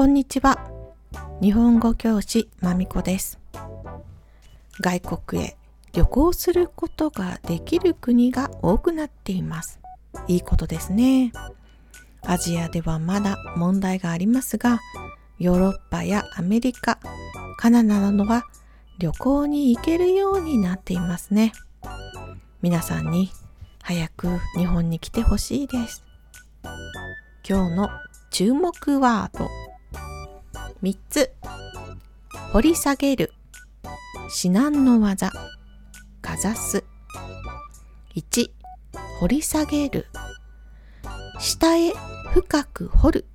こんにちは。日本語教師まみこです。外国へ旅行することができる国が多くなっています。いいことですね。アジアではまだ問題がありますが、ヨーロッパやアメリカ、カナダなどは旅行に行けるようになっていますね。皆さんに早く日本に来てほしいです。今日の注目ワード。3つ。掘り下げる。至難の技かざす。1掘り下げる。下へ深く掘る。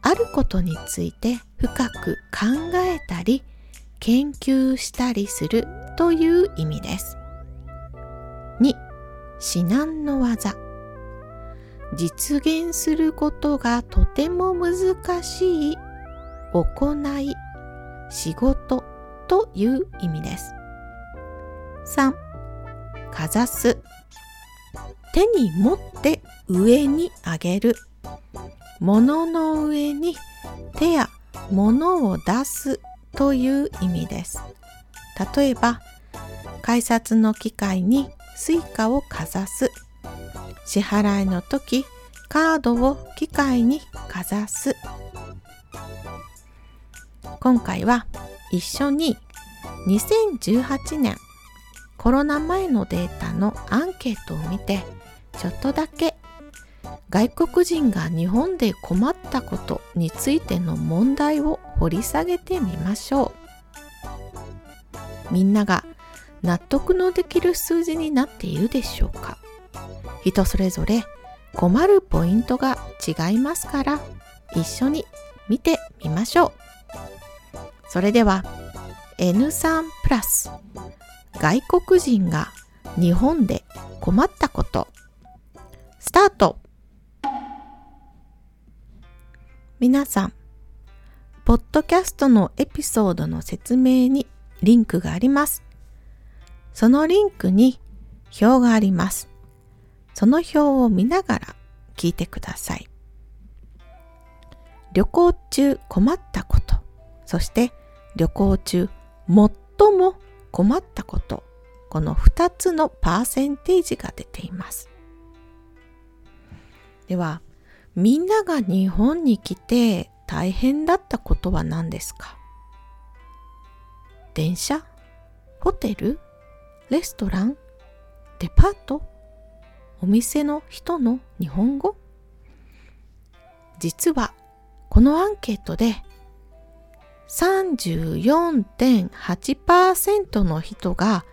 あることについて深く考えたり研究したりするという意味です。至難の技実現することがとても難しい行い、仕事という意味です。3. かざす手に持って上に上げる物の上に手や物を出すという意味です。例えば、改札の機械に Suica をかざす。支払いの時、カードを機械にかざす。今回は一緒に2018年コロナ前のデータのアンケートを見てちょっとだけ外国人が日本で困ったことについての問題を掘り下げてみましょうみんなが納得のできる数字になっているでしょうか？人それぞれ困るポイントが違いますから一緒に見てみましょう。それでは N3 プラス外国人が日本で困ったことスタート。皆さんポッドキャストのエピソードの説明にリンクがあります。そのリンクに表があります。その表を見ながら聞いてください。旅行中困ったことそして旅行中最も困ったこと、この2つのパーセンテージが出ています。では、みんなが日本に来て大変だったことは何ですか？電車？ホテル？レストラン？デパート？お店の人の日本語？実はこのアンケートで34.8%の人が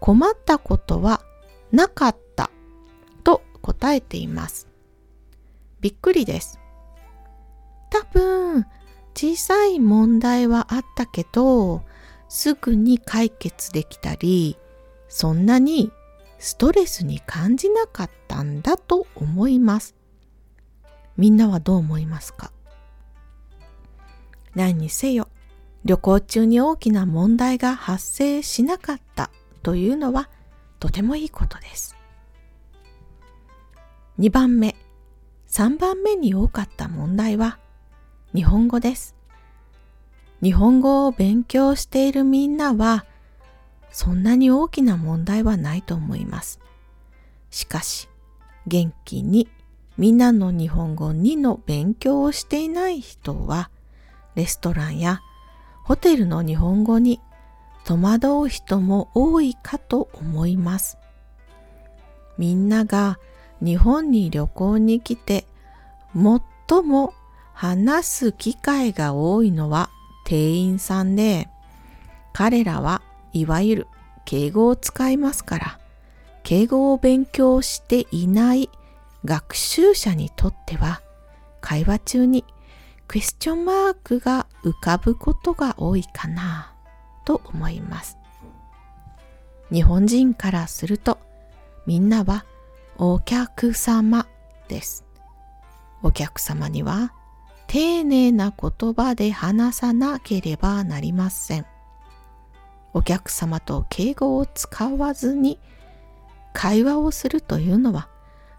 困ったことはなかったと答えています。びっくりです。多分小さい問題はあったけどすぐに解決できたりそんなにストレスに感じなかったんだと思います。みんなはどう思いますか？何にせよ旅行中に大きな問題が発生しなかったというのはとてもいいことです。2番目、3番目に多かった問題は日本語です。日本語を勉強しているみんなはそんなに大きな問題はないと思います。しかし元気にみんなの日本語2の勉強をしていない人はレストランやホテルの日本語に戸惑う人も多いかと思います。みんなが日本に旅行に来て最も話す機会が多いのは店員さんで彼らはいわゆる敬語を使いますから敬語を勉強していない学習者にとっては会話中にクエスチョンマークが浮かぶことが多いかなと思います。日本人からするとみんなはお客様です。お客様には丁寧な言葉で話さなければなりません。お客様と敬語を使わずに会話をするというのは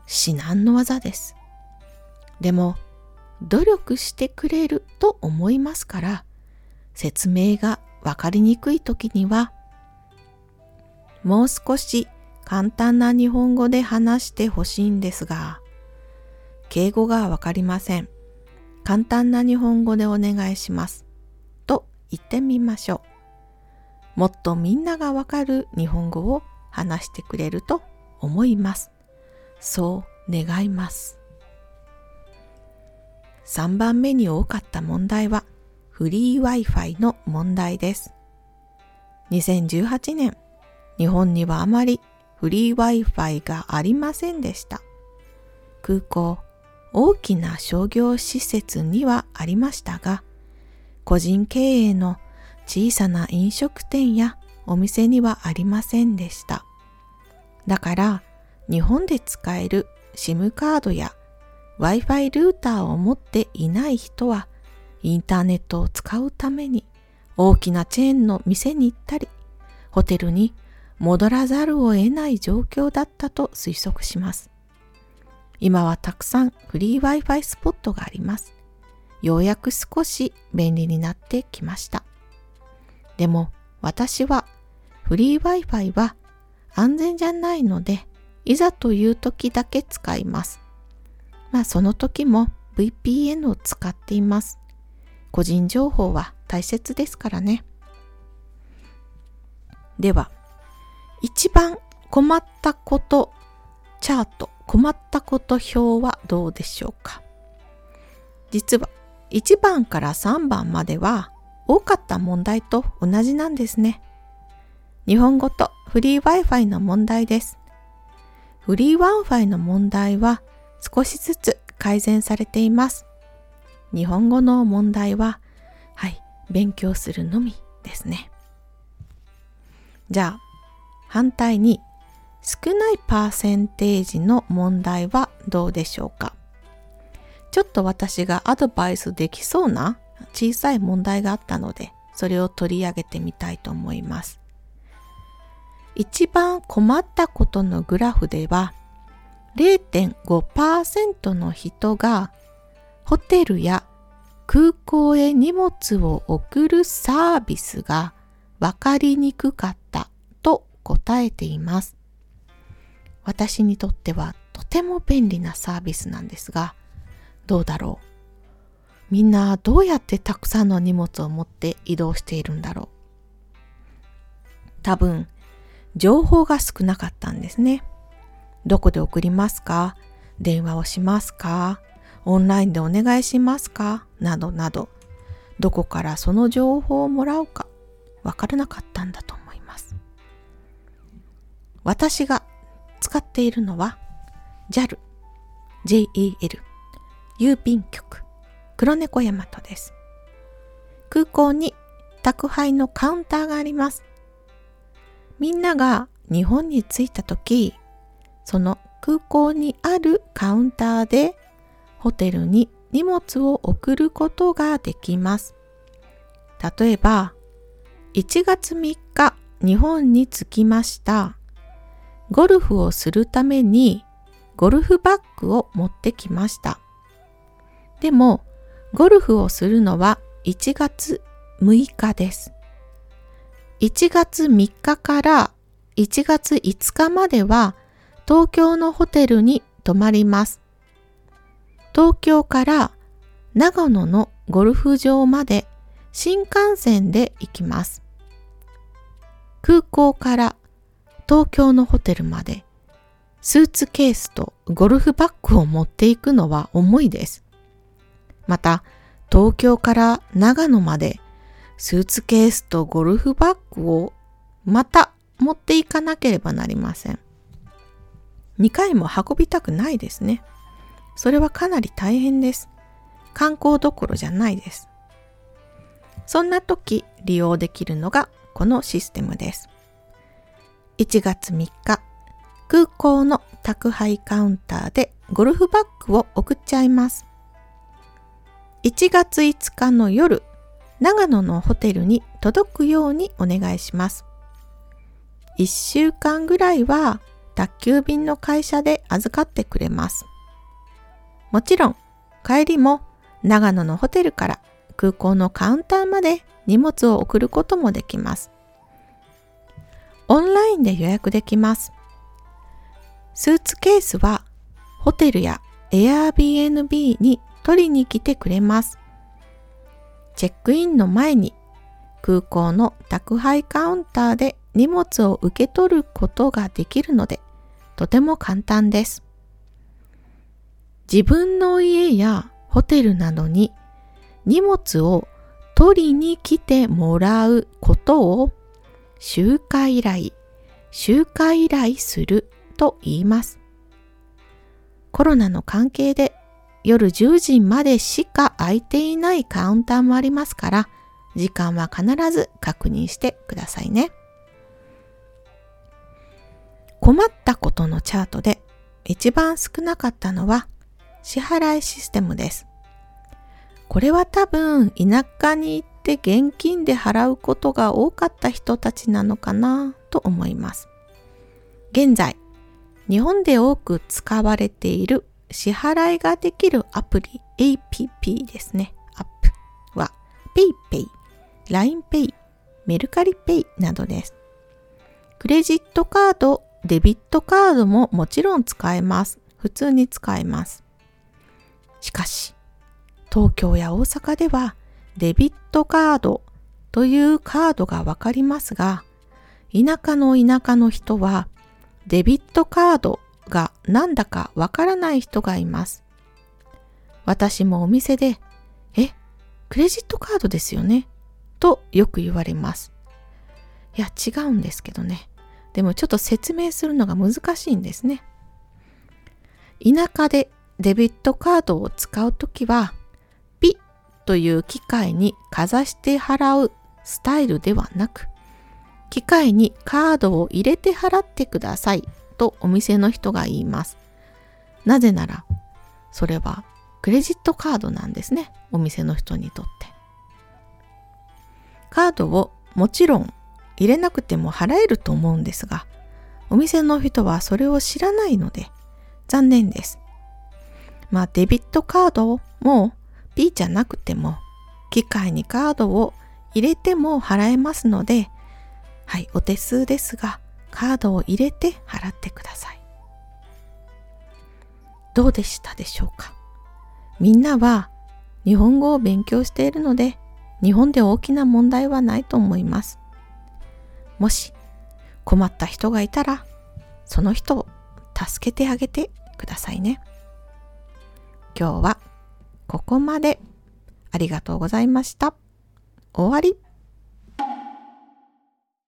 至難の技です。でも、努力してくれると思いますから、説明がわかりにくい時には、もう少し簡単な日本語で話してほしいんですが、敬語がわかりません。簡単な日本語でお願いします。と言ってみましょう。もっとみんながわかる日本語を話してくれると思います。そう願います。3番目に多かった問題はフリー Wi-Fi の問題です。2018年、日本にはあまりフリー Wi-Fi がありませんでした。空港、大きな商業施設にはありましたが、個人経営の小さな飲食店やお店にはありませんでした。だから、日本で使える SIM カードや Wi-Fi ルーターを持っていない人はインターネットを使うために大きなチェーンの店に行ったりホテルに戻らざるを得ない状況だったと推測します。今はたくさんフリー Wi-Fi スポットがあります。ようやく少し便利になってきました。でも私はフリー Wi-Fi は安全じゃないのでいざという時だけ使います。まあその時も VPN を使っています。個人情報は大切ですからね。では、一番困ったことチャート、困ったこと表はどうでしょうか？実は1番から3番までは多かった問題と同じなんですね。日本語とフリー Wi-Fi の問題です。フリー Wi-Fi の問題は少しずつ改善されています。日本語の問題は、はい、勉強するのみですね。じゃあ、反対に少ないパーセンテージの問題はどうでしょうか？ちょっと私がアドバイスできそうな小さい問題があったので、それを取り上げてみたいと思います。一番困ったことのグラフでは、0.5%の人がホテルや空港へ荷物を送るサービスが分かりにくかったと答えています。私にとってはとても便利なサービスなんですが、どうだろう？みんなどうやってたくさんの荷物を持って移動しているんだろう？多分、情報が少なかったんですね。どこで送りますか？電話をしますか？オンラインでお願いしますか？などなど、どこからその情報をもらうか？わからなかったんだと思います。私が使っているのは JAL、JAL、郵便局、黒猫大和です。空港に宅配のカウンターがあります。みんなが日本に着いた時、その空港にあるカウンターでホテルに荷物を送ることができます。例えば、1月3日日本に着きました。ゴルフをするためにゴルフバッグを持ってきました。でも、ゴルフをするのは1月6日です。1月3日から1月5日までは東京のホテルに泊まります。東京から長野のゴルフ場まで新幹線で行きます。空港から東京のホテルまでスーツケースとゴルフバッグを持っていくのは重いです。また、東京から長野までスーツケースとゴルフバッグをまた持っていかなければなりません。2回も運びたくないですね。それはかなり大変です。観光どころじゃないです。そんな時利用できるのがこのシステムです。1月3日、空港の宅配カウンターでゴルフバッグを送っちゃいます。1月5日の夜、長野のホテルに届くようにお願いします。1週間ぐらいは宅急便の会社で預かってくれます。もちろん、帰りも長野のホテルから空港のカウンターまで荷物を送ることもできます。オンラインで予約できます。スーツケースはホテルや Airbnb に取りに来てくれます。チェックインの前に空港の宅配カウンターで荷物を受け取ることができるのでとても簡単です。自分の家やホテルなどに荷物を取りに来てもらうことを集会依頼、集会依頼すると言います。コロナの関係で夜10時までしか空いていないカウンターもありますから、時間は必ず確認してくださいね。困ったことのチャートで一番少なかったのは支払いシステムです。これは多分田舎に行って現金で払うことが多かった人たちなのかなと思います。現在、日本で多く使われている支払いができるアプリ APP ですね。アップは PayPay、LINEPay、メルカリ Pay などです。クレジットカード、デビットカードももちろん使えます。普通に使えます。しかし、東京や大阪ではデビットカードというカードがわかりますが、田舎の田舎の人はデビットカードがなんだかわからない人がいます。私もお店で、え、クレジットカードですよね？とよく言われます。いや、違うんですけどね。でもちょっと説明するのが難しいんですね。田舎でデビットカードを使うときは、ピッという機械にかざして払うスタイルではなく、機械にカードを入れて払ってくださいとお店の人が言います。なぜなら、それはクレジットカードなんですね。お店の人にとって。カードをもちろん入れなくても払えると思うんですが、お店の人はそれを知らないので残念です。まあデビットカードも P じゃなくても機械にカードを入れても払えますので、はい、お手数ですが、カードを入れて払ってください。どうでしたでしょうか？みんなは日本語を勉強しているので、日本で大きな問題はないと思います。もし困った人がいたら、その人を助けてあげてくださいね。今日はここまでありがとうございました。終わり。